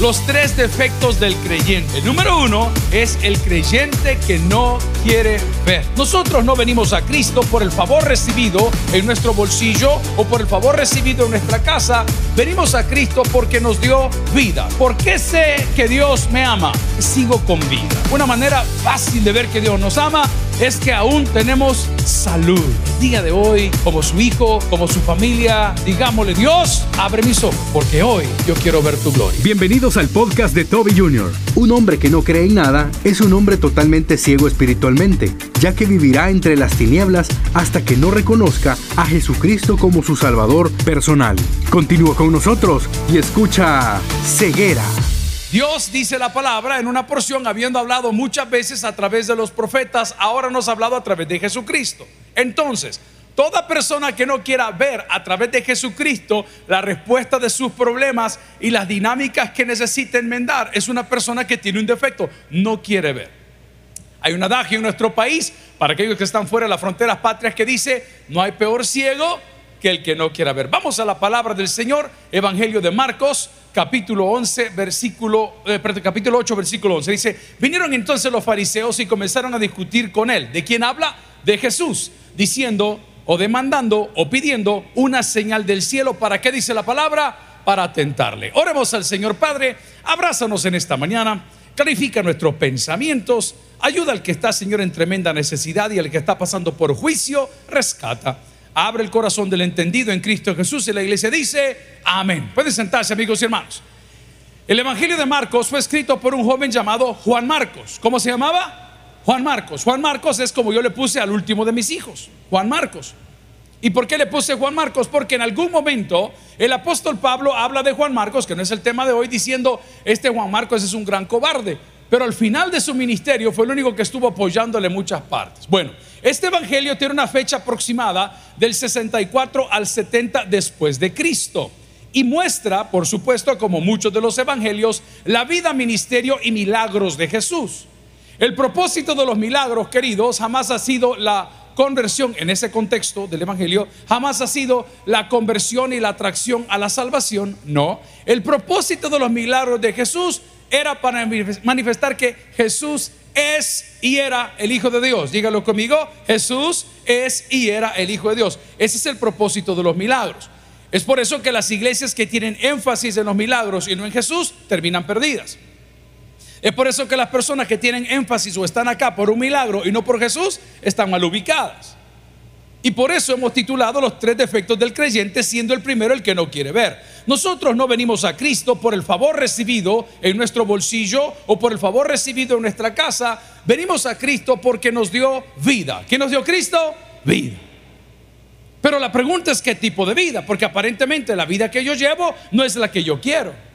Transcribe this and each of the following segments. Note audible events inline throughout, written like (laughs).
los tres defectos del creyente. El número uno es el creyente que no quiere ver. Nosotros no venimos a Cristo por el favor recibido en nuestro bolsillo o por el favor recibido en nuestra casa. Venimos a Cristo porque nos dio vida. ¿Por qué sé que Dios me ama? Sigo con vida. Una manera fácil de ver que Dios nos ama es que aún tenemos salud. El día de hoy, como su hijo, como su familia, digámosle, Dios, abre mis ojos, porque hoy yo quiero ver tu gloria. Bienvenidos al podcast de Toby Jr. Un hombre que no cree en nada es un hombre totalmente ciego espiritualmente, ya que vivirá entre las tinieblas hasta que no reconozca a Jesucristo como su Salvador personal. Continúa con nosotros y escucha Ceguera. Dios dice la palabra en una porción, habiendo hablado muchas veces a través de los profetas, ahora nos ha hablado a través de Jesucristo. Entonces, toda persona que no quiera ver a través de Jesucristo la respuesta de sus problemas y las dinámicas que necesita enmendar, es una persona que tiene un defecto, no quiere ver. Hay un adagio en nuestro país, para aquellos que están fuera de las fronteras patrias, que dice, no hay peor ciego que el que no quiera ver. Vamos a la palabra del Señor, Evangelio de Marcos, capítulo 11, versículo, eh, capítulo 8, versículo 11. Dice, vinieron entonces los fariseos y comenzaron a discutir con él. ¿De quién habla? De Jesús, diciendo o demandando o pidiendo una señal del cielo. ¿Para qué dice la palabra? Para tentarle. Oremos al Señor Padre, abrázanos en esta mañana, clarifica nuestros pensamientos, ayuda al que está, Señor, en tremenda necesidad y al que está pasando por juicio, rescata. Abre el corazón del entendido en Cristo Jesús y la iglesia dice, amén. Pueden sentarse amigos y hermanos. El Evangelio de Marcos fue escrito por un joven llamado Juan Marcos. ¿Cómo se llamaba? Juan Marcos. Juan Marcos es como yo le puse al último de mis hijos, Juan Marcos. ¿Y por qué le puse Juan Marcos? Porque en algún momento el apóstol Pablo habla de Juan Marcos, que no es el tema de hoy, diciendo, este Juan Marcos es un gran cobarde. Pero al final de su ministerio fue el único que estuvo apoyándole muchas partes. Bueno, este evangelio tiene una fecha aproximada del 64 al 70 después de Cristo y muestra, por supuesto, como muchos de los evangelios, la vida, ministerio y milagros de Jesús. El propósito de los milagros, queridos, jamás ha sido la conversión en ese contexto del Evangelio, jamás ha sido la conversión y la atracción a la salvación, no. El propósito de los milagros de Jesús era para manifestar que Jesús es y era el Hijo de Dios. Dígalo conmigo, Jesús es y era el Hijo de Dios. Ese es el propósito de los milagros. Es por eso que las iglesias que tienen énfasis en los milagros y no en Jesús terminan perdidas. Es por eso que las personas que tienen énfasis o están acá por un milagro y no por Jesús están mal ubicadas. Y por eso hemos titulado los tres defectos del creyente, siendo el primero el que no quiere ver. Nosotros no venimos a Cristo por el favor recibido en nuestro bolsillo o por el favor recibido en nuestra casa. Venimos a Cristo porque nos dio vida. ¿Qué nos dio Cristo? Vida. Pero la pregunta es qué tipo de vida, porque aparentemente la vida que yo llevo no es la que yo quiero.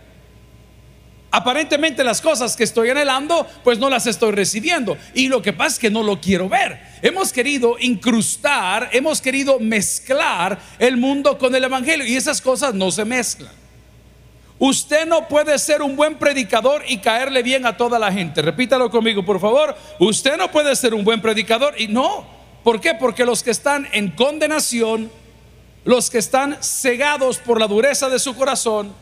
Aparentemente las cosas que estoy anhelando, pues no las estoy recibiendo. Y lo que pasa es que no lo quiero ver. Hemos querido incrustar, hemos querido mezclar el mundo con el Evangelio y esas cosas no se mezclan. Usted no puede ser un buen predicador y caerle bien a toda la gente. Repítalo conmigo, por favor. Usted no puede ser un buen predicador y no. ¿Por qué? Porque los que están en condenación, los que están cegados por la dureza de su corazón,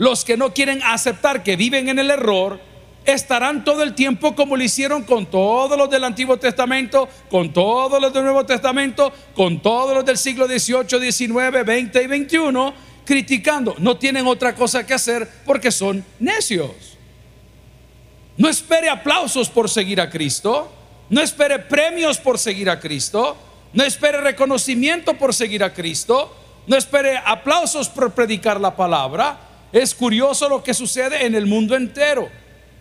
los que no quieren aceptar que viven en el error, estarán todo el tiempo como lo hicieron con todos los del Antiguo Testamento, con todos los del Nuevo Testamento, con todos los del siglo XVIII, XIX, XX y XXI, criticando. No tienen otra cosa que hacer porque son necios. No espere aplausos por seguir a Cristo, no espere premios por seguir a Cristo, no espere reconocimiento por seguir a Cristo, no espere aplausos por predicar la palabra. Es curioso lo que sucede en el mundo entero.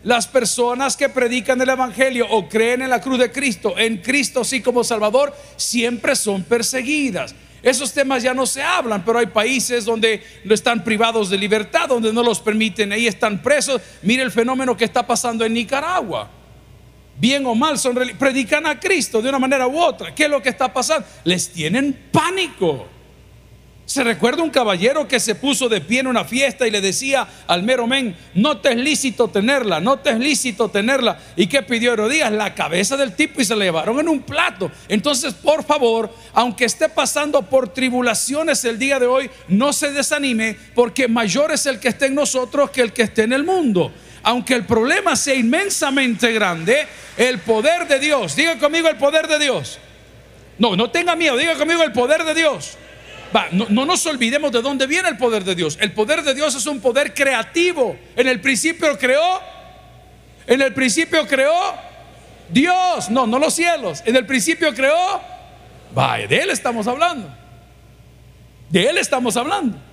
Las personas que predican el Evangelio o creen en la cruz de Cristo, en Cristo sí como Salvador, siempre son perseguidas. Esos temas ya no se hablan, pero hay países donde no están privados de libertad, donde no los permiten, ahí están presos. Mire el fenómeno que está pasando en Nicaragua. Bien o mal, son, predican a Cristo de una manera u otra. ¿Qué es lo que está pasando? Les tienen pánico. Se recuerda un caballero que se puso de pie en una fiesta y le decía al mero men, no te es lícito tenerla, no te es lícito tenerla. ¿Y qué pidió Herodías? La cabeza del tipo y se la llevaron en un plato. Entonces, por favor, aunque esté pasando por tribulaciones el día de hoy, no se desanime porque mayor es el que esté en nosotros que el que esté en el mundo. Aunque el problema sea inmensamente grande, el poder de Dios, diga conmigo el poder de Dios. No, no tenga miedo, diga conmigo el poder de Dios no, nos olvidemos de dónde viene el poder de Dios. El poder de Dios es un poder creativo. En el principio creó, en el principio creó Dios, no, no los cielos. En el principio creó, vaya, de Él estamos hablando. De Él estamos hablando.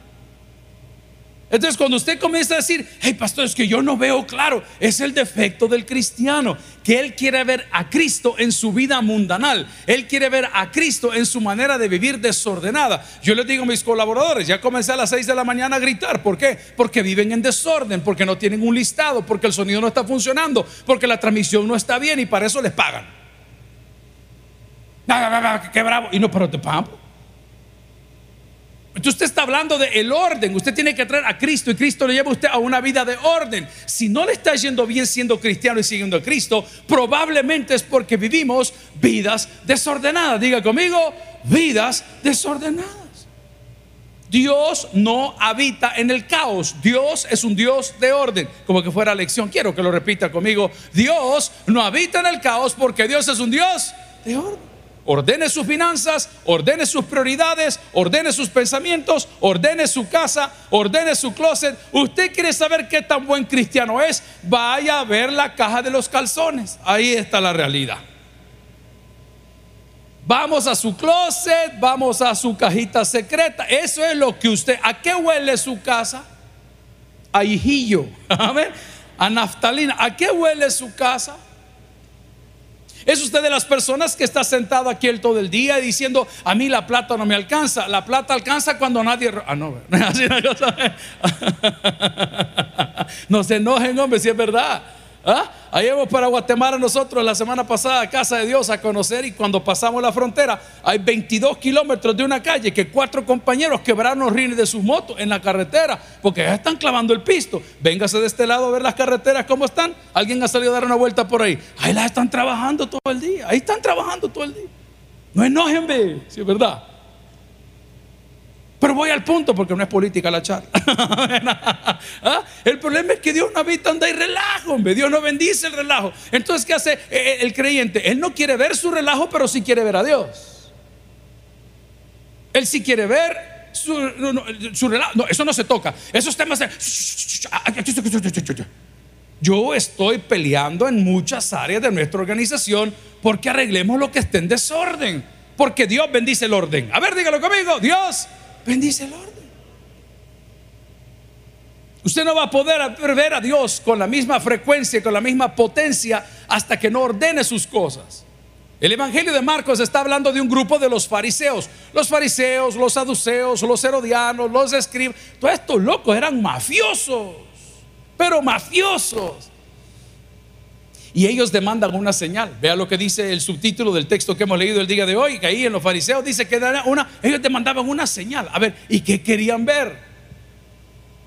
Entonces cuando usted comienza a decir, hey pastor, es que yo no veo claro, es el defecto del cristiano, que él quiere ver a Cristo en su vida mundanal, él quiere ver a Cristo en su manera de vivir desordenada. Yo les digo a mis colaboradores, ya comencé a las 6 de la mañana a gritar, ¿por qué? Porque viven en desorden, porque no tienen un listado, porque el sonido no está funcionando, porque la transmisión no está bien y para eso les pagan. ¡Qué bravo! Y no, pero te pagan. Entonces usted está hablando de el orden. Usted tiene que traer a Cristo y Cristo le lleva a usted a una vida de orden. Si no le está yendo bien siendo cristiano y siguiendo a Cristo, probablemente es porque vivimos vidas desordenadas. Diga conmigo, vidas desordenadas. Dios no habita en el caos. Dios es un Dios de orden. Como que fuera lección. Quiero que lo repita conmigo. Dios no habita en el caos porque Dios es un Dios de orden ordene sus finanzas, ordene sus prioridades, ordene sus pensamientos, ordene su casa, ordene su closet. Usted quiere saber qué tan buen cristiano es, vaya a ver la caja de los calzones. Ahí está la realidad. Vamos a su closet, vamos a su cajita secreta. Eso es lo que usted, ¿a qué huele su casa? A hijillo, (laughs) a naftalina. ¿A qué huele su casa? ¿Es usted de las personas que está sentado aquí el todo el día diciendo, a mí la plata no me alcanza? La plata alcanza cuando nadie... Ah, no, (laughs) (laughs) no se enojen, hombre, si es verdad. ¿Ah? Ahí vamos para Guatemala nosotros la semana pasada a Casa de Dios a conocer y cuando pasamos la frontera hay 22 kilómetros de una calle que cuatro compañeros quebraron los rines de sus motos en la carretera porque ya están clavando el pisto. Véngase de este lado a ver las carreteras cómo están. Alguien ha salido a dar una vuelta por ahí. Ahí las están trabajando todo el día. Ahí están trabajando todo el día. No enojen, si es verdad. Pero voy al punto porque no es política la charla. (laughs) ¿Ah? El problema es que Dios no habita donde hay relajo, hombre. Dios no bendice el relajo. Entonces, ¿qué hace eh, eh, el creyente? Él no quiere ver su relajo, pero sí quiere ver a Dios. Él sí quiere ver su, relajo. No, eso no se toca. Esos temas de... Yo estoy peleando en muchas áreas de nuestra organización porque arreglemos lo que esté en desorden. Porque Dios bendice el orden. A ver, dígalo conmigo. Dios bendice el orden. Usted no va a poder ver a Dios con la misma frecuencia, con la misma potencia, hasta que no ordene sus cosas. El Evangelio de Marcos está hablando de un grupo de los fariseos. Los fariseos, los saduceos, los herodianos, los escribas. Todos estos locos eran mafiosos, pero mafiosos. Y ellos demandan una señal. Vea lo que dice el subtítulo del texto que hemos leído el día de hoy, que ahí en los fariseos dice que una, ellos demandaban una señal. A ver, ¿y qué querían ver?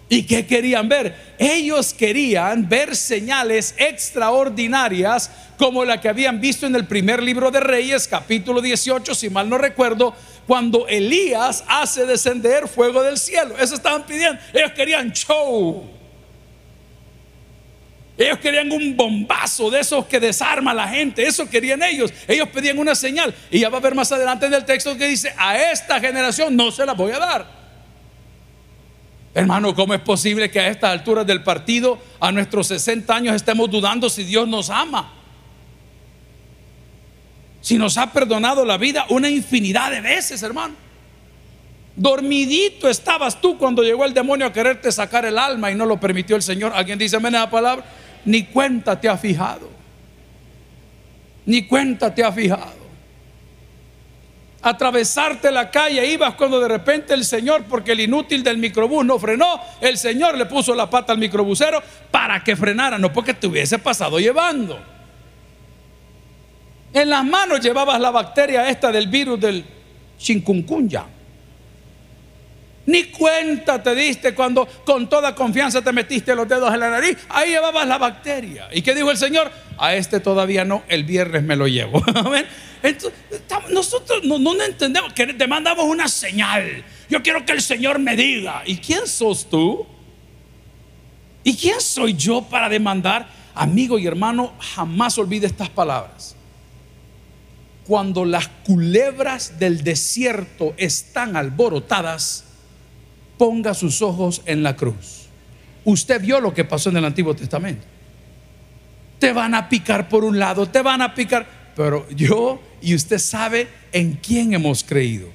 ¿Y qué querían ver? Ellos querían ver señales extraordinarias como la que habían visto en el primer libro de Reyes, capítulo 18, si mal no recuerdo, cuando Elías hace descender fuego del cielo. Eso estaban pidiendo. Ellos querían show. Ellos querían un bombazo de esos que desarma a la gente. Eso querían ellos. Ellos pedían una señal. Y ya va a ver más adelante en el texto que dice, a esta generación no se la voy a dar. Hermano, ¿cómo es posible que a estas alturas del partido, a nuestros 60 años, estemos dudando si Dios nos ama? Si nos ha perdonado la vida una infinidad de veces, hermano. Dormidito estabas tú cuando llegó el demonio a quererte sacar el alma y no lo permitió el Señor. ¿Alguien dice amén a la palabra? Ni cuenta te ha fijado. Ni cuenta te ha fijado. Atravesarte la calle ibas cuando de repente el Señor, porque el inútil del microbús no frenó, el Señor le puso la pata al microbusero para que frenara, no porque te hubiese pasado llevando. En las manos llevabas la bacteria esta del virus del chikungunya. Ni cuenta te diste cuando con toda confianza te metiste los dedos en la nariz. Ahí llevabas la bacteria. ¿Y qué dijo el Señor? A este todavía no, el viernes me lo llevo. (laughs) Entonces, nosotros no, no entendemos que te mandamos una señal. Yo quiero que el Señor me diga. ¿Y quién sos tú? ¿Y quién soy yo para demandar? Amigo y hermano, jamás olvide estas palabras. Cuando las culebras del desierto están alborotadas, ponga sus ojos en la cruz. Usted vio lo que pasó en el Antiguo Testamento. Te van a picar por un lado, te van a picar, pero yo y usted sabe en quién hemos creído.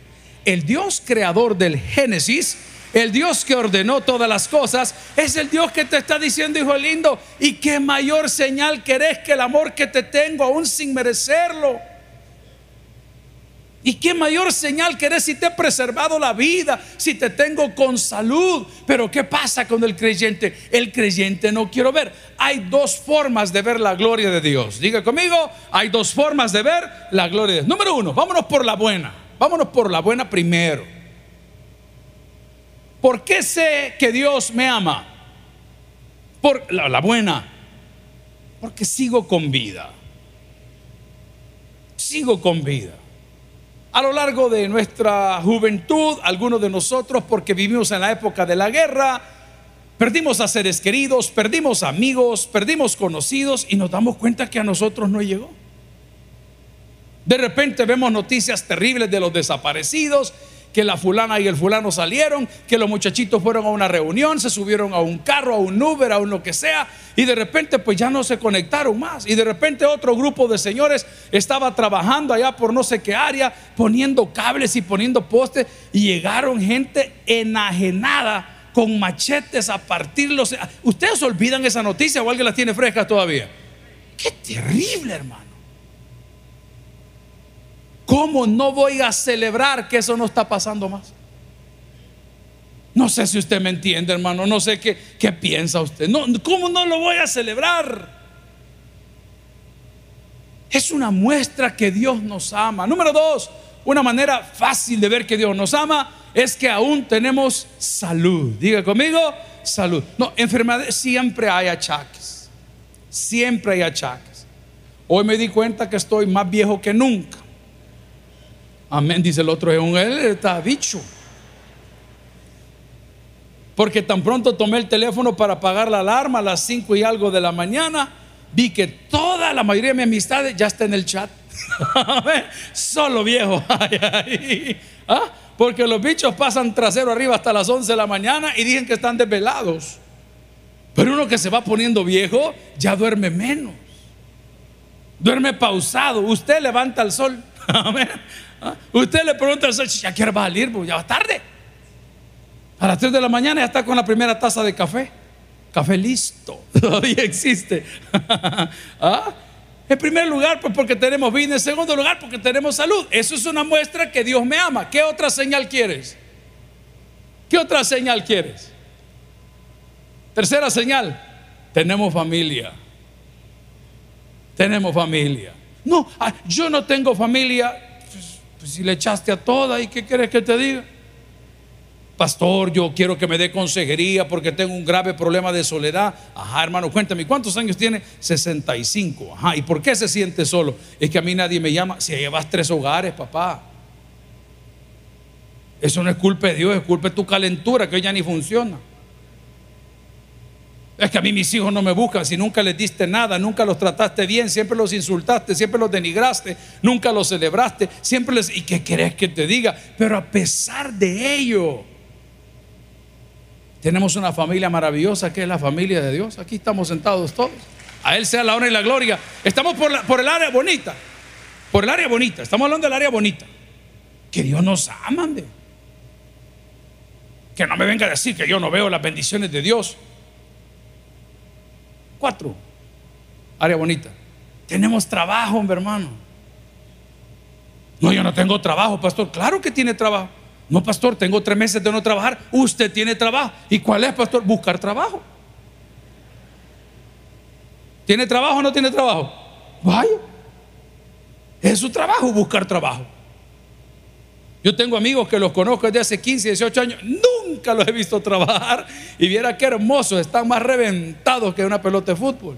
El Dios creador del Génesis, el Dios que ordenó todas las cosas, es el Dios que te está diciendo, hijo lindo, y qué mayor señal querés que el amor que te tengo aún sin merecerlo. ¿Y qué mayor señal querés si te he preservado la vida, si te tengo con salud? Pero ¿qué pasa con el creyente? El creyente no quiero ver. Hay dos formas de ver la gloria de Dios. Diga conmigo, hay dos formas de ver la gloria de Dios. Número uno, vámonos por la buena. Vámonos por la buena primero. ¿Por qué sé que Dios me ama? Por la, la buena. Porque sigo con vida. Sigo con vida. A lo largo de nuestra juventud, algunos de nosotros, porque vivimos en la época de la guerra, perdimos a seres queridos, perdimos amigos, perdimos conocidos y nos damos cuenta que a nosotros no llegó. De repente vemos noticias terribles de los desaparecidos que la fulana y el fulano salieron, que los muchachitos fueron a una reunión, se subieron a un carro, a un Uber, a un lo que sea, y de repente pues ya no se conectaron más. Y de repente otro grupo de señores estaba trabajando allá por no sé qué área, poniendo cables y poniendo postes, y llegaron gente enajenada con machetes a partirlos. ¿Ustedes olvidan esa noticia o alguien la tiene fresca todavía? Qué terrible, hermano. ¿Cómo no voy a celebrar que eso no está pasando más? No sé si usted me entiende, hermano. No sé qué, qué piensa usted. No, ¿Cómo no lo voy a celebrar? Es una muestra que Dios nos ama. Número dos, una manera fácil de ver que Dios nos ama es que aún tenemos salud. Diga conmigo, salud. No, enfermedad siempre hay achaques. Siempre hay achaques. Hoy me di cuenta que estoy más viejo que nunca. Amén, dice el otro, él está bicho. Porque tan pronto tomé el teléfono para apagar la alarma a las 5 y algo de la mañana, vi que toda la mayoría de mis amistades ya está en el chat. (laughs) Solo viejo. (laughs) ¿Ah? Porque los bichos pasan trasero arriba hasta las 11 de la mañana y dicen que están desvelados. Pero uno que se va poniendo viejo ya duerme menos. Duerme pausado. Usted levanta el sol. (laughs) ¿Ah? Usted le pregunta al ya quiere salir, pues ya va tarde. A las 3 de la mañana ya está con la primera taza de café. Café listo, (laughs) todavía existe. (laughs) ¿Ah? En primer lugar, pues porque tenemos vida. En segundo lugar, porque tenemos salud. Eso es una muestra que Dios me ama. ¿Qué otra señal quieres? ¿Qué otra señal quieres? Tercera señal, tenemos familia. Tenemos familia. No, ah, yo no tengo familia. Pues, si le echaste a toda, ¿y qué quieres que te diga? Pastor, yo quiero que me dé consejería porque tengo un grave problema de soledad. Ajá, hermano, cuéntame, ¿cuántos años tiene? 65. Ajá, ¿y por qué se siente solo? Es que a mí nadie me llama. Si llevas tres hogares, papá. Eso no es culpa de Dios, es culpa de tu calentura que ya ni funciona. Es que a mí mis hijos no me buscan si nunca les diste nada, nunca los trataste bien, siempre los insultaste, siempre los denigraste, nunca los celebraste, siempre les... ¿Y qué querés que te diga? Pero a pesar de ello, tenemos una familia maravillosa que es la familia de Dios. Aquí estamos sentados todos. A Él sea la honra y la gloria. Estamos por, por el área bonita, por el área bonita, estamos hablando del área bonita. Que Dios nos ama, Que no me venga a decir que yo no veo las bendiciones de Dios. Cuatro. Área bonita. Tenemos trabajo, mi hermano. No, yo no tengo trabajo, pastor. Claro que tiene trabajo. No, pastor, tengo tres meses de no trabajar. Usted tiene trabajo. ¿Y cuál es, pastor? Buscar trabajo. ¿Tiene trabajo o no tiene trabajo? Vaya. Es su trabajo buscar trabajo. Yo tengo amigos que los conozco desde hace 15, 18 años, nunca los he visto trabajar y viera qué hermosos, están más reventados que una pelota de fútbol.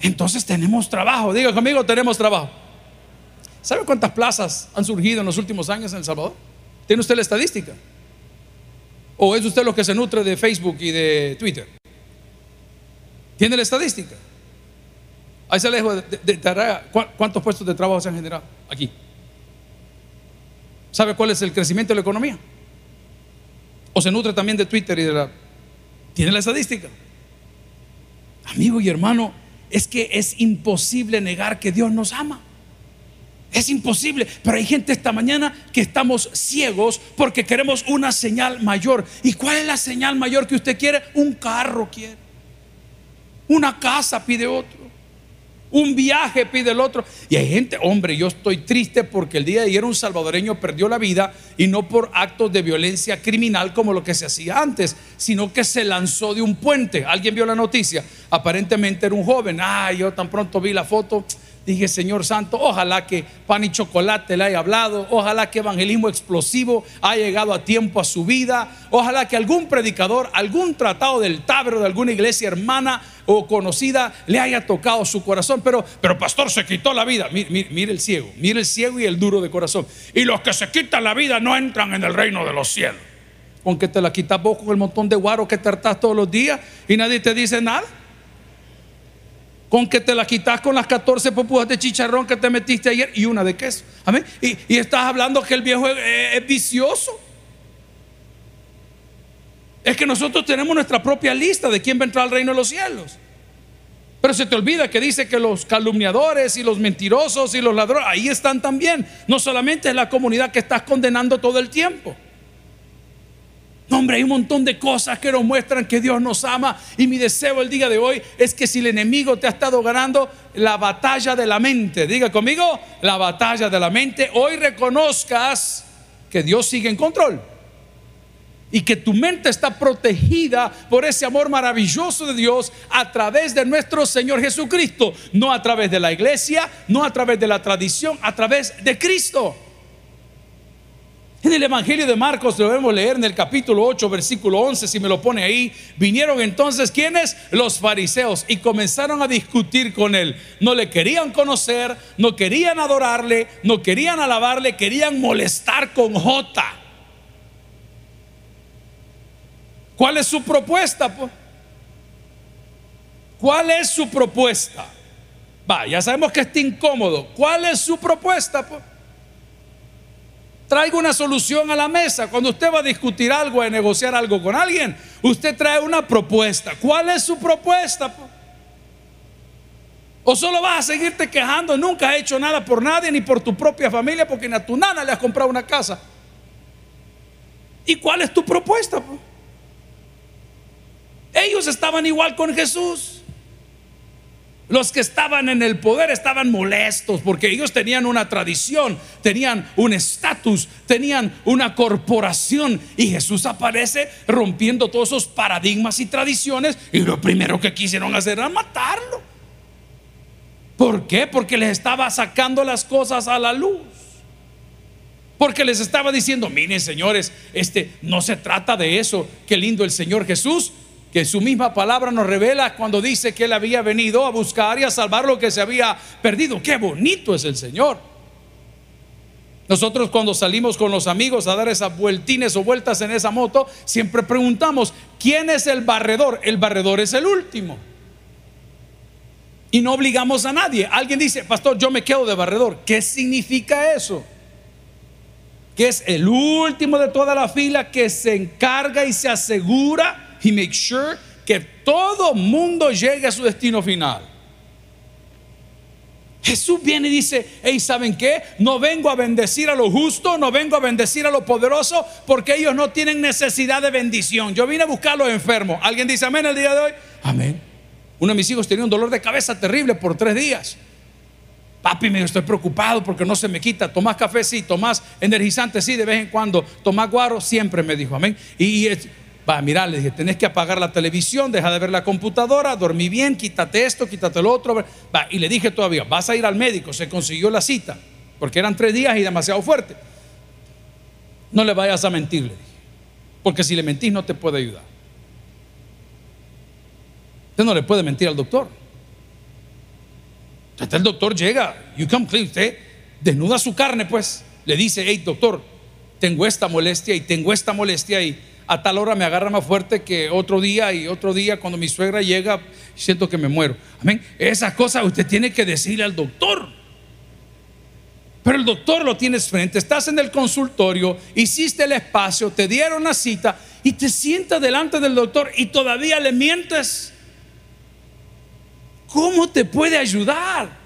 Entonces tenemos trabajo, diga conmigo, tenemos trabajo. ¿Sabe cuántas plazas han surgido en los últimos años en El Salvador? ¿Tiene usted la estadística? ¿O es usted lo que se nutre de Facebook y de Twitter? ¿Tiene la estadística? Ahí se de, ¿Cuántos puestos de trabajo se han generado aquí? ¿Sabe cuál es el crecimiento de la economía? ¿O se nutre también de Twitter y de la... ¿Tiene la estadística? Amigo y hermano, es que es imposible negar que Dios nos ama. Es imposible, pero hay gente esta mañana que estamos ciegos porque queremos una señal mayor. ¿Y cuál es la señal mayor que usted quiere? Un carro quiere. Una casa pide otro. Un viaje pide el otro. Y hay gente, hombre, yo estoy triste porque el día de ayer un salvadoreño perdió la vida y no por actos de violencia criminal como lo que se hacía antes, sino que se lanzó de un puente. ¿Alguien vio la noticia? Aparentemente era un joven. Ah, yo tan pronto vi la foto. Dije, Señor Santo, ojalá que pan y chocolate le haya hablado, ojalá que evangelismo explosivo haya llegado a tiempo a su vida, ojalá que algún predicador, algún tratado del tabro de alguna iglesia hermana o conocida le haya tocado su corazón. Pero, pero pastor, se quitó la vida. Mire, el ciego, mire el ciego y el duro de corazón. Y los que se quitan la vida no entran en el reino de los cielos. Con que te la quitas vos con el montón de guaro que hartás todos los días y nadie te dice nada con que te la quitas con las 14 popujas de chicharrón que te metiste ayer y una de queso. Amén. Y, estás hablando que el viejo es, vicioso. Es que nosotros tenemos nuestra propia lista de quién va a entrar al reino de los cielos. Pero se te olvida que dice que los calumniadores y los mentirosos y los ladrones, ahí están también. No solamente es la comunidad que estás condenando todo el tiempo. No, hombre, hay un montón de cosas que nos muestran que Dios nos ama. Y mi deseo el día de hoy es que si el enemigo te ha estado ganando la batalla de la mente, diga conmigo, la batalla de la mente, hoy reconozcas que Dios sigue en control. Y que tu mente está protegida por ese amor maravilloso de Dios a través de nuestro Señor Jesucristo. No a través de la iglesia, no a través de la tradición, a través de Cristo. En el Evangelio de Marcos lo debemos leer en el capítulo 8, versículo 11, si me lo pone ahí. Vinieron entonces, ¿quiénes? Los fariseos y comenzaron a discutir con él. No le querían conocer, no querían adorarle, no querían alabarle, querían molestar con J. ¿Cuál es su propuesta? ¿Cuál es su propuesta? Va, ya sabemos que está incómodo. ¿Cuál es su propuesta? Traiga una solución a la mesa. Cuando usted va a discutir algo, a negociar algo con alguien, usted trae una propuesta. ¿Cuál es su propuesta? O solo vas a seguirte quejando, nunca has hecho nada por nadie ni por tu propia familia porque ni a tu nana le has comprado una casa. ¿Y cuál es tu propuesta? Ellos estaban igual con Jesús. Los que estaban en el poder estaban molestos porque ellos tenían una tradición, tenían un estatus, tenían una corporación y Jesús aparece rompiendo todos esos paradigmas y tradiciones y lo primero que quisieron hacer era matarlo. ¿Por qué? Porque les estaba sacando las cosas a la luz. Porque les estaba diciendo, miren señores, este no se trata de eso, qué lindo el Señor Jesús, que su misma palabra nos revela cuando dice que Él había venido a buscar y a salvar lo que se había perdido. Qué bonito es el Señor. Nosotros cuando salimos con los amigos a dar esas vueltines o vueltas en esa moto, siempre preguntamos, ¿quién es el barredor? El barredor es el último. Y no obligamos a nadie. Alguien dice, pastor, yo me quedo de barredor. ¿Qué significa eso? Que es el último de toda la fila que se encarga y se asegura He makes sure que todo mundo llegue a su destino final. Jesús viene y dice, hey, ¿saben qué? No vengo a bendecir a lo justo, no vengo a bendecir a lo poderoso, porque ellos no tienen necesidad de bendición. Yo vine a buscar a los enfermos. ¿Alguien dice amén el día de hoy? Amén. Uno de mis hijos tenía un dolor de cabeza terrible por tres días. Papi, me estoy preocupado porque no se me quita. Tomás café, sí. Tomás energizante, sí, de vez en cuando. Tomás guaro, siempre me dijo, amén. Y, y Va, mira, le dije, tenés que apagar la televisión, deja de ver la computadora, dormí bien, quítate esto, quítate lo otro. Va, y le dije todavía, vas a ir al médico, se consiguió la cita, porque eran tres días y demasiado fuerte. no le vayas a mentirle, porque si le mentís no te puede ayudar. Usted no le puede mentir al doctor. Entonces el doctor llega, you come clean, usted desnuda su carne, pues, le dice, hey doctor, tengo esta molestia y tengo esta molestia y a tal hora me agarra más fuerte que otro día y otro día cuando mi suegra llega siento que me muero. Amén. Esas cosas usted tiene que decirle al doctor. Pero el doctor lo tienes frente, estás en el consultorio, hiciste el espacio, te dieron la cita y te sientas delante del doctor y todavía le mientes. ¿Cómo te puede ayudar?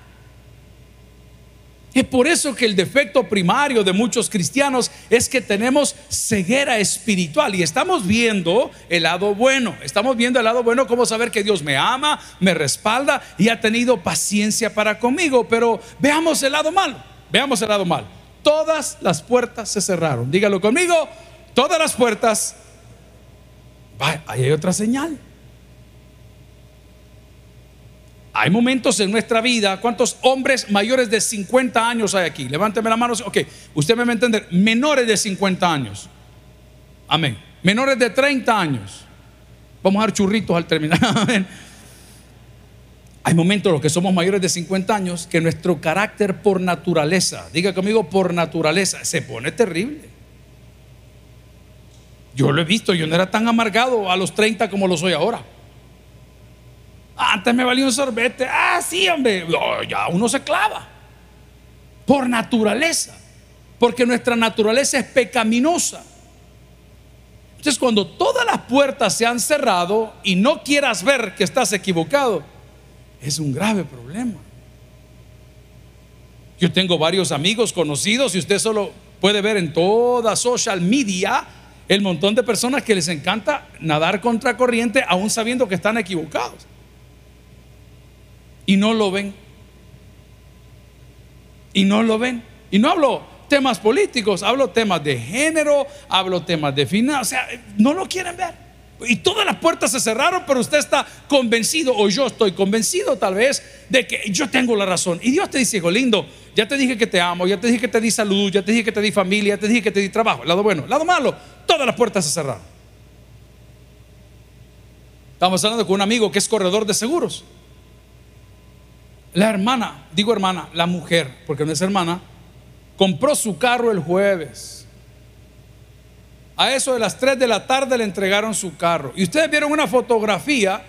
Es por eso que el defecto primario de muchos cristianos es que tenemos ceguera espiritual y estamos viendo el lado bueno. Estamos viendo el lado bueno, como saber que Dios me ama, me respalda y ha tenido paciencia para conmigo. Pero veamos el lado malo. Veamos el lado malo. Todas las puertas se cerraron. Dígalo conmigo. Todas las puertas. ahí hay otra señal. Hay momentos en nuestra vida, ¿cuántos hombres mayores de 50 años hay aquí? Levánteme la mano. Ok, usted me va a entender. Menores de 50 años. Amén. Menores de 30 años. Vamos a dar churritos al terminar. (laughs) Amén. Hay momentos los que somos mayores de 50 años que nuestro carácter por naturaleza, diga conmigo por naturaleza, se pone terrible. Yo lo he visto, yo no era tan amargado a los 30 como lo soy ahora. Antes me valía un sorbete. Ah, sí, hombre. ya uno se clava. Por naturaleza. Porque nuestra naturaleza es pecaminosa. Entonces, cuando todas las puertas se han cerrado y no quieras ver que estás equivocado, es un grave problema. Yo tengo varios amigos conocidos y usted solo puede ver en toda social media el montón de personas que les encanta nadar contra corriente aún sabiendo que están equivocados y no lo ven. Y no lo ven. Y no hablo temas políticos, hablo temas de género, hablo temas de finanzas, o sea, no lo quieren ver. Y todas las puertas se cerraron, pero usted está convencido, o yo estoy convencido tal vez, de que yo tengo la razón. Y Dios te dice, hijo lindo, ya te dije que te amo, ya te dije que te di salud, ya te dije que te di familia, ya te dije que te di trabajo. Lado bueno, lado malo, todas las puertas se cerraron. Estamos hablando con un amigo que es corredor de seguros. La hermana, digo hermana, la mujer, porque no es hermana, compró su carro el jueves. A eso de las 3 de la tarde le entregaron su carro. Y ustedes vieron una fotografía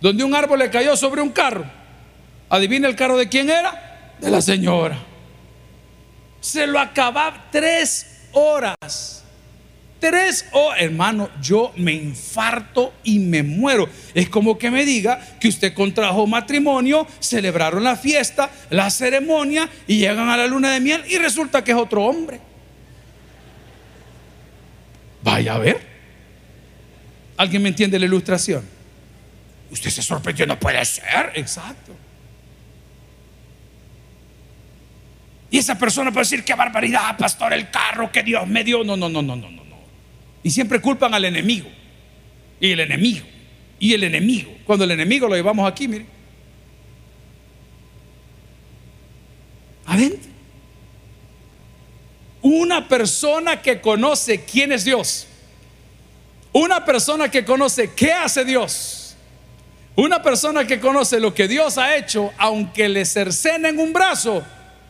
donde un árbol le cayó sobre un carro. ¿Adivina el carro de quién era? De la señora. Se lo acababa tres horas. Tres oh hermano, yo me infarto y me muero. Es como que me diga que usted contrajo matrimonio, celebraron la fiesta, la ceremonia y llegan a la luna de miel y resulta que es otro hombre. Vaya a ver. ¿Alguien me entiende la ilustración? Usted se sorprendió, no puede ser. Exacto. Y esa persona puede decir, qué barbaridad, pastor, el carro que Dios me dio. No, no, no, no, no. Y siempre culpan al enemigo. Y el enemigo. Y el enemigo. Cuando el enemigo lo llevamos aquí, mire. Adentro. Una persona que conoce quién es Dios. Una persona que conoce qué hace Dios. Una persona que conoce lo que Dios ha hecho, aunque le cercenen un brazo,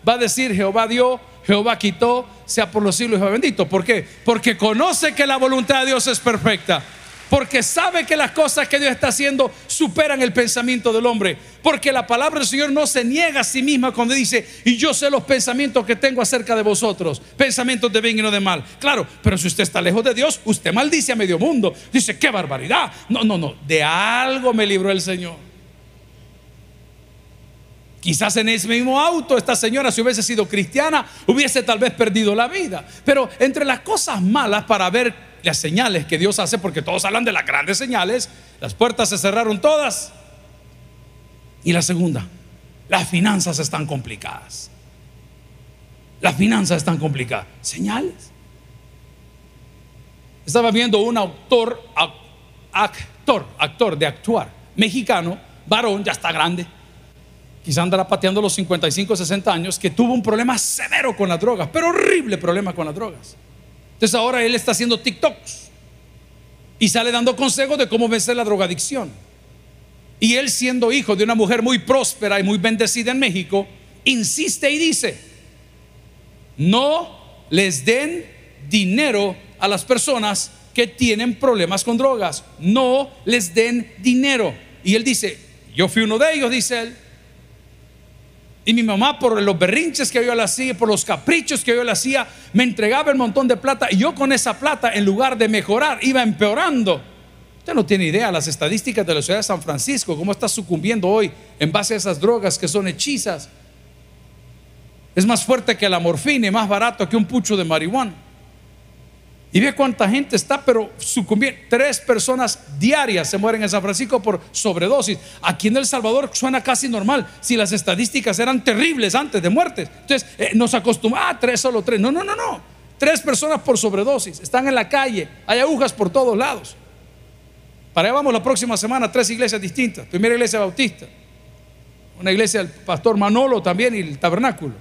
va a decir Jehová dio, Jehová quitó, sea por los siglos Jehová bendito. ¿Por qué? Porque conoce que la voluntad de Dios es perfecta. Porque sabe que las cosas que Dios está haciendo superan el pensamiento del hombre. Porque la palabra del Señor no se niega a sí misma cuando dice, y yo sé los pensamientos que tengo acerca de vosotros, pensamientos de bien y no de mal. Claro, pero si usted está lejos de Dios, usted maldice a medio mundo. Dice, qué barbaridad. No, no, no, de algo me libró el Señor. Quizás en ese mismo auto esta señora, si hubiese sido cristiana, hubiese tal vez perdido la vida. Pero entre las cosas malas para ver las señales que Dios hace, porque todos hablan de las grandes señales, las puertas se cerraron todas. Y la segunda, las finanzas están complicadas. Las finanzas están complicadas. Señales. Estaba viendo un autor, actor, actor de actuar, mexicano, varón, ya está grande quizá andará pateando los 55, 60 años, que tuvo un problema severo con las drogas, pero horrible problema con las drogas. Entonces ahora él está haciendo TikToks y sale dando consejos de cómo vencer la drogadicción. Y él siendo hijo de una mujer muy próspera y muy bendecida en México, insiste y dice, no les den dinero a las personas que tienen problemas con drogas. No les den dinero. Y él dice, yo fui uno de ellos, dice él. Y mi mamá, por los berrinches que yo le hacía, por los caprichos que yo le hacía, me entregaba el montón de plata. Y yo con esa plata, en lugar de mejorar, iba empeorando. Usted no tiene idea las estadísticas de la ciudad de San Francisco, cómo está sucumbiendo hoy en base a esas drogas que son hechizas. Es más fuerte que la morfina y más barato que un pucho de marihuana. Y ve cuánta gente está, pero sucumbiendo. Tres personas diarias se mueren en San Francisco por sobredosis. Aquí en El Salvador suena casi normal. Si las estadísticas eran terribles antes de muertes. Entonces eh, nos acostumbramos, ah, tres, solo tres. No, no, no, no. Tres personas por sobredosis. Están en la calle. Hay agujas por todos lados. Para allá vamos la próxima semana, tres iglesias distintas. Primera iglesia bautista. Una iglesia del pastor Manolo también y el tabernáculo.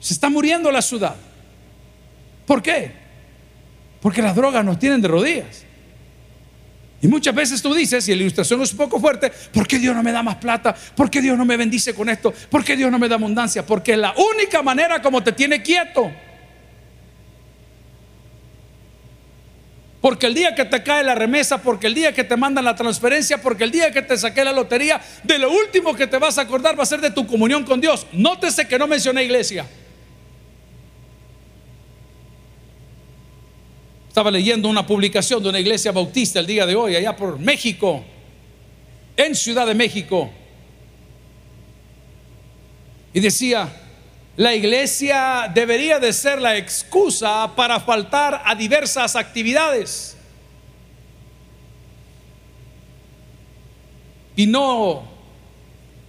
Se está muriendo la ciudad. ¿Por qué? Porque las drogas nos tienen de rodillas. Y muchas veces tú dices, y la ilustración es un poco fuerte, ¿por qué Dios no me da más plata? ¿Por qué Dios no me bendice con esto? ¿Por qué Dios no me da abundancia? Porque es la única manera como te tiene quieto. Porque el día que te cae la remesa, porque el día que te mandan la transferencia, porque el día que te saqué la lotería, de lo último que te vas a acordar va a ser de tu comunión con Dios. Nótese que no mencioné iglesia. Estaba leyendo una publicación de una iglesia bautista el día de hoy, allá por México, en Ciudad de México. Y decía, la iglesia debería de ser la excusa para faltar a diversas actividades. Y no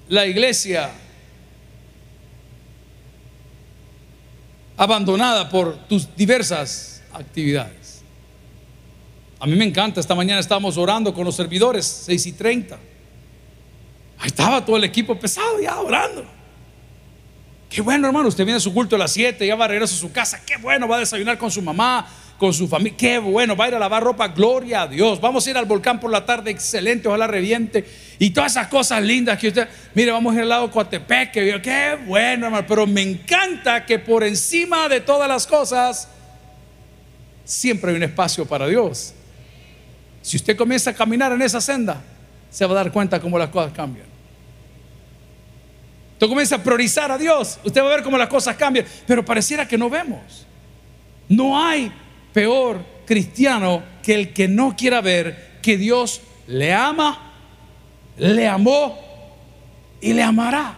la iglesia abandonada por tus diversas actividades. A mí me encanta, esta mañana estábamos orando con los servidores, 6 y 30. Ahí estaba todo el equipo pesado ya orando. Qué bueno, hermano, usted viene a su culto a las 7, ya va a regresar a su casa. Qué bueno, va a desayunar con su mamá, con su familia. Qué bueno, va a ir a lavar ropa, gloria a Dios. Vamos a ir al volcán por la tarde, excelente, ojalá reviente. Y todas esas cosas lindas que usted, mire, vamos a ir al lado Coatepeque. Qué bueno, hermano, pero me encanta que por encima de todas las cosas, siempre hay un espacio para Dios. Si usted comienza a caminar en esa senda, se va a dar cuenta cómo las cosas cambian. Usted comienza a priorizar a Dios, usted va a ver cómo las cosas cambian, pero pareciera que no vemos. No hay peor cristiano que el que no quiera ver que Dios le ama, le amó y le amará.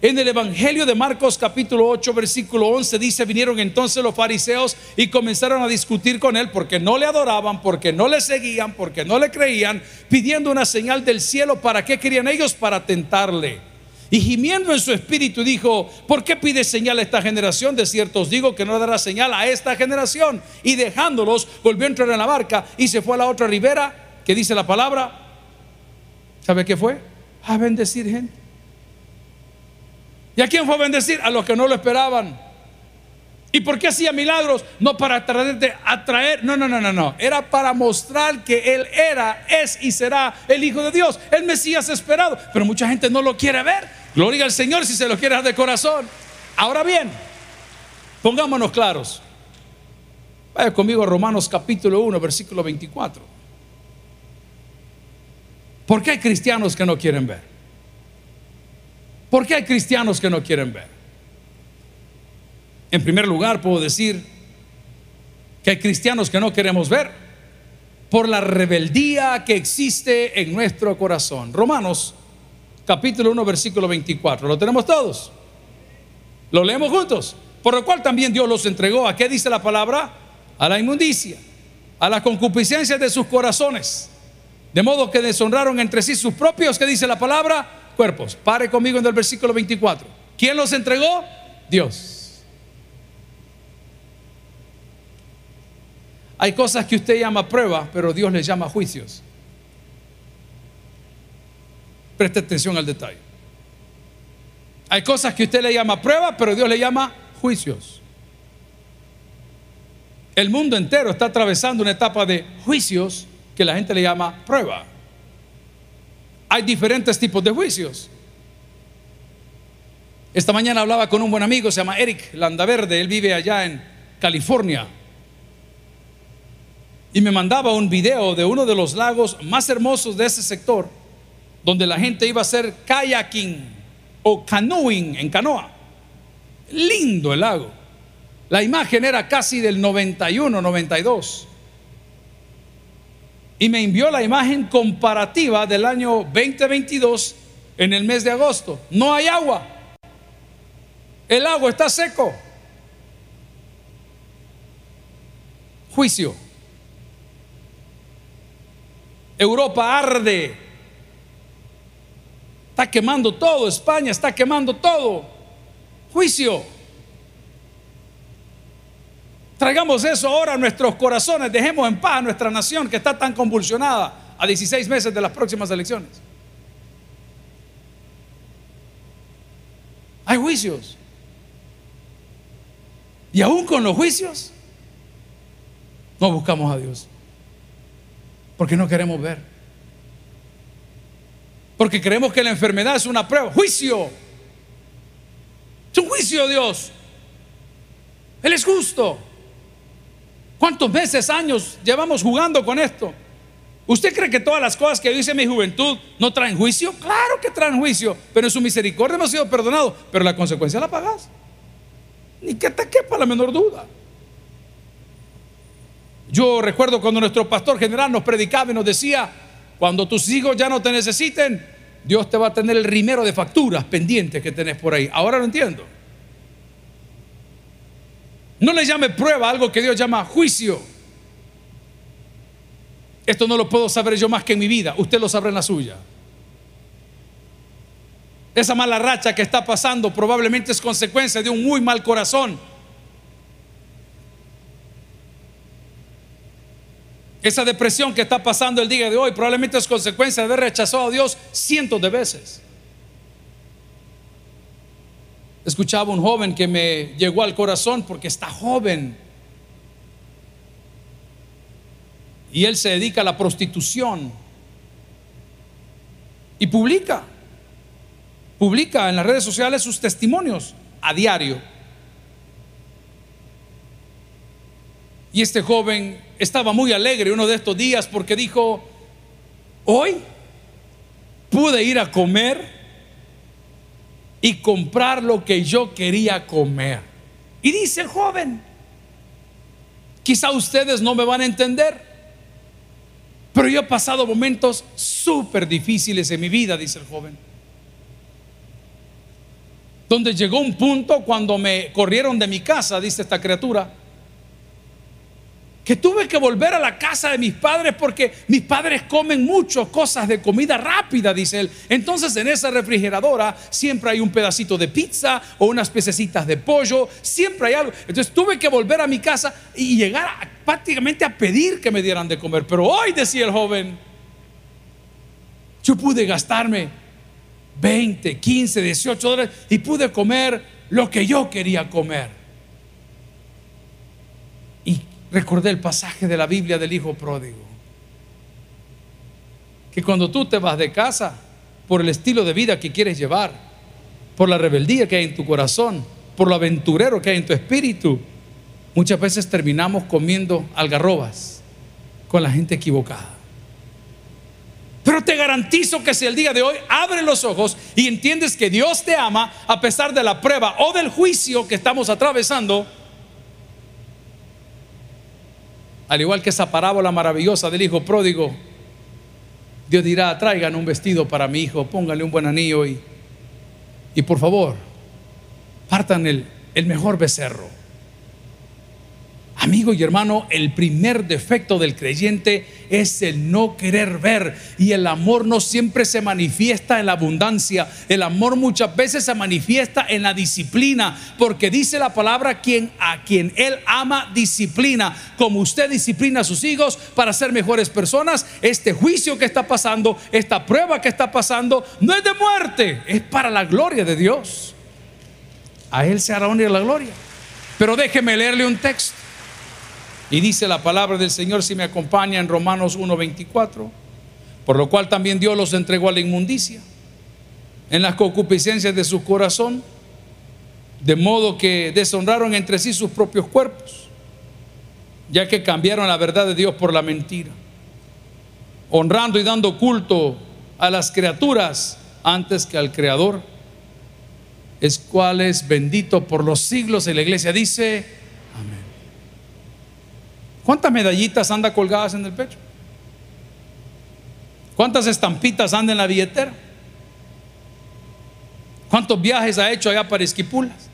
En el Evangelio de Marcos capítulo 8 versículo 11 dice, vinieron entonces los fariseos y comenzaron a discutir con él porque no le adoraban, porque no le seguían, porque no le creían, pidiendo una señal del cielo. ¿Para qué querían ellos? Para tentarle. Y gimiendo en su espíritu dijo, ¿por qué pide señal a esta generación? De cierto os digo que no dará señal a esta generación. Y dejándolos, volvió a entrar en la barca y se fue a la otra ribera, que dice la palabra. ¿Sabe qué fue? A bendecir gente. ¿Y a quién fue a bendecir? A los que no lo esperaban. ¿Y por qué hacía milagros? No para tratar atraer, no, no, no, no, no. Era para mostrar que Él era, es y será el Hijo de Dios, el Mesías esperado. Pero mucha gente no lo quiere ver. Gloria al Señor si se lo quiere dar de corazón. Ahora bien, pongámonos claros. Vaya conmigo a Romanos capítulo 1, versículo 24. ¿Por qué hay cristianos que no quieren ver? ¿Por qué hay cristianos que no quieren ver? En primer lugar, puedo decir que hay cristianos que no queremos ver por la rebeldía que existe en nuestro corazón. Romanos capítulo 1, versículo 24. ¿Lo tenemos todos? ¿Lo leemos juntos? Por lo cual también Dios los entregó. ¿A qué dice la palabra? A la inmundicia, a la concupiscencia de sus corazones. De modo que deshonraron entre sí sus propios, ¿qué dice la palabra? Cuerpos. Pare conmigo en el versículo 24. ¿Quién los entregó? Dios. Hay cosas que usted llama prueba, pero Dios les llama juicios. Preste atención al detalle. Hay cosas que usted le llama prueba, pero Dios le llama juicios. El mundo entero está atravesando una etapa de juicios que la gente le llama prueba. Hay diferentes tipos de juicios. Esta mañana hablaba con un buen amigo, se llama Eric Landaverde, él vive allá en California. Y me mandaba un video de uno de los lagos más hermosos de ese sector, donde la gente iba a hacer kayaking o canoeing en canoa. Lindo el lago. La imagen era casi del 91, 92. Y me envió la imagen comparativa del año 2022 en el mes de agosto. No hay agua. El agua está seco. Juicio. Europa arde. Está quemando todo. España está quemando todo. Juicio. Traigamos eso ahora a nuestros corazones. Dejemos en paz a nuestra nación que está tan convulsionada a 16 meses de las próximas elecciones. Hay juicios. Y aún con los juicios, no buscamos a Dios. Porque no queremos ver. Porque creemos que la enfermedad es una prueba. Juicio. Es un juicio, Dios. Él es justo. ¿Cuántos meses, años llevamos jugando con esto? ¿Usted cree que todas las cosas que dice mi juventud no traen juicio? Claro que traen juicio, pero en su misericordia hemos sido perdonados, pero la consecuencia la pagas. Ni que te quepa la menor duda. Yo recuerdo cuando nuestro pastor general nos predicaba y nos decía, cuando tus hijos ya no te necesiten, Dios te va a tener el rimero de facturas pendientes que tenés por ahí. Ahora lo entiendo. No le llame prueba algo que Dios llama juicio. Esto no lo puedo saber yo más que en mi vida. Usted lo sabrá en la suya. Esa mala racha que está pasando probablemente es consecuencia de un muy mal corazón. Esa depresión que está pasando el día de hoy probablemente es consecuencia de haber rechazado a Dios cientos de veces. Escuchaba un joven que me llegó al corazón porque está joven. Y él se dedica a la prostitución. Y publica publica en las redes sociales sus testimonios a diario. Y este joven estaba muy alegre uno de estos días porque dijo, hoy pude ir a comer y comprar lo que yo quería comer. Y dice el joven, quizá ustedes no me van a entender, pero yo he pasado momentos súper difíciles en mi vida, dice el joven donde llegó un punto cuando me corrieron de mi casa, dice esta criatura, que tuve que volver a la casa de mis padres porque mis padres comen mucho cosas de comida rápida, dice él. Entonces en esa refrigeradora siempre hay un pedacito de pizza o unas pececitas de pollo, siempre hay algo. Entonces tuve que volver a mi casa y llegar prácticamente a pedir que me dieran de comer. Pero hoy, decía el joven, yo pude gastarme 20, 15, 18 dólares y pude comer lo que yo quería comer. Recordé el pasaje de la Biblia del Hijo Pródigo. Que cuando tú te vas de casa por el estilo de vida que quieres llevar, por la rebeldía que hay en tu corazón, por lo aventurero que hay en tu espíritu, muchas veces terminamos comiendo algarrobas con la gente equivocada. Pero te garantizo que si el día de hoy abres los ojos y entiendes que Dios te ama a pesar de la prueba o del juicio que estamos atravesando, al igual que esa parábola maravillosa del hijo pródigo, Dios dirá, traigan un vestido para mi hijo, pónganle un buen anillo y, y por favor, partan el, el mejor becerro Amigo y hermano, el primer defecto del creyente es el no querer ver y el amor no siempre se manifiesta en la abundancia, el amor muchas veces se manifiesta en la disciplina, porque dice la palabra quien a quien él ama disciplina, como usted disciplina a sus hijos para ser mejores personas, este juicio que está pasando, esta prueba que está pasando no es de muerte, es para la gloria de Dios. A él se hará honra la gloria. Pero déjeme leerle un texto Y dice la palabra del Señor, si me acompaña en Romanos 1:24, por lo cual también Dios los entregó a la inmundicia, en las concupiscencias de su corazón, de modo que deshonraron entre sí sus propios cuerpos, ya que cambiaron la verdad de Dios por la mentira, honrando y dando culto a las criaturas antes que al Creador, es cual es bendito por los siglos. Y la iglesia dice. ¿Cuántas medallitas anda colgadas en el pecho? ¿Cuántas estampitas anda en la billetera? ¿Cuántos viajes ha hecho allá para Esquipulas?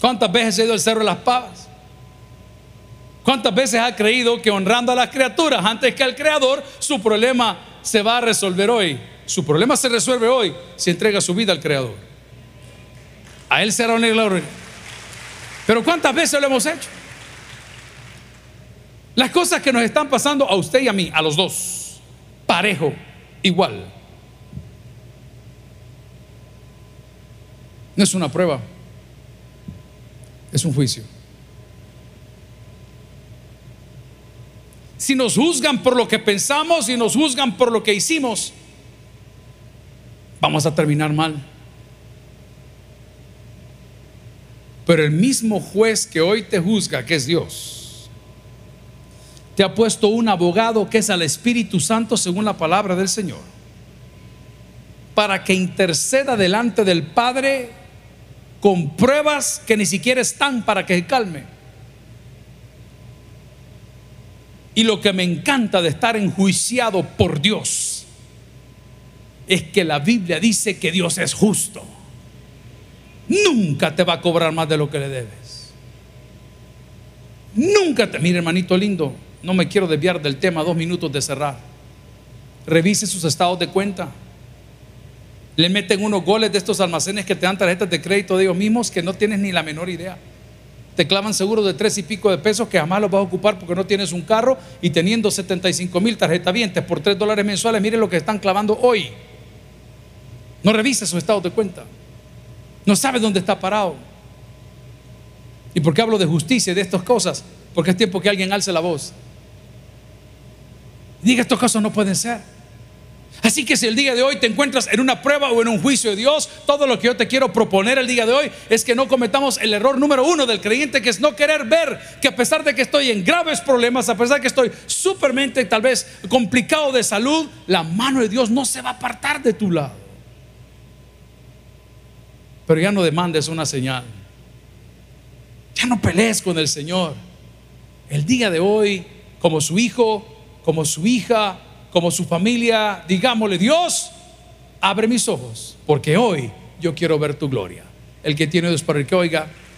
¿Cuántas veces ha ido al Cerro de las Pavas? ¿Cuántas veces ha creído que honrando a las criaturas antes que al Creador, su problema se va a resolver hoy? Su problema se resuelve hoy si entrega su vida al Creador. A Él será una gloria. Pero ¿cuántas veces lo hemos hecho? Las cosas que nos están pasando a usted y a mí, a los dos, parejo, igual. No es una prueba, es un juicio. Si nos juzgan por lo que pensamos y nos juzgan por lo que hicimos, vamos a terminar mal. Pero el mismo juez que hoy te juzga, que es Dios, te ha puesto un abogado que es al Espíritu Santo según la palabra del Señor, para que interceda delante del Padre con pruebas que ni siquiera están para que calme. Y lo que me encanta de estar enjuiciado por Dios es que la Biblia dice que Dios es justo. Nunca te va a cobrar más de lo que le debes. Nunca te... Mire, hermanito lindo, no me quiero desviar del tema, dos minutos de cerrar. Revise sus estados de cuenta. Le meten unos goles de estos almacenes que te dan tarjetas de crédito de ellos mismos que no tienes ni la menor idea. Te clavan seguros de tres y pico de pesos que jamás los vas a ocupar porque no tienes un carro y teniendo 75 mil tarjetas vientes por 3 dólares mensuales, mire lo que están clavando hoy. No revise su estado de cuenta. No sabe dónde está parado. ¿Y por qué hablo de justicia y de estas cosas? Porque es tiempo que alguien alce la voz. Diga, estos casos no pueden ser. Así que si el día de hoy te encuentras en una prueba o en un juicio de Dios, todo lo que yo te quiero proponer el día de hoy es que no cometamos el error número uno del creyente, que es no querer ver que a pesar de que estoy en graves problemas, a pesar de que estoy supermente tal vez complicado de salud, la mano de Dios no se va a apartar de tu lado. Pero ya no demandes una señal. Ya no pelees con el Señor. El día de hoy, como su hijo, como su hija, como su familia, digámosle, Dios, abre mis ojos, porque hoy yo quiero ver tu gloria. El que tiene Dios para el que oiga,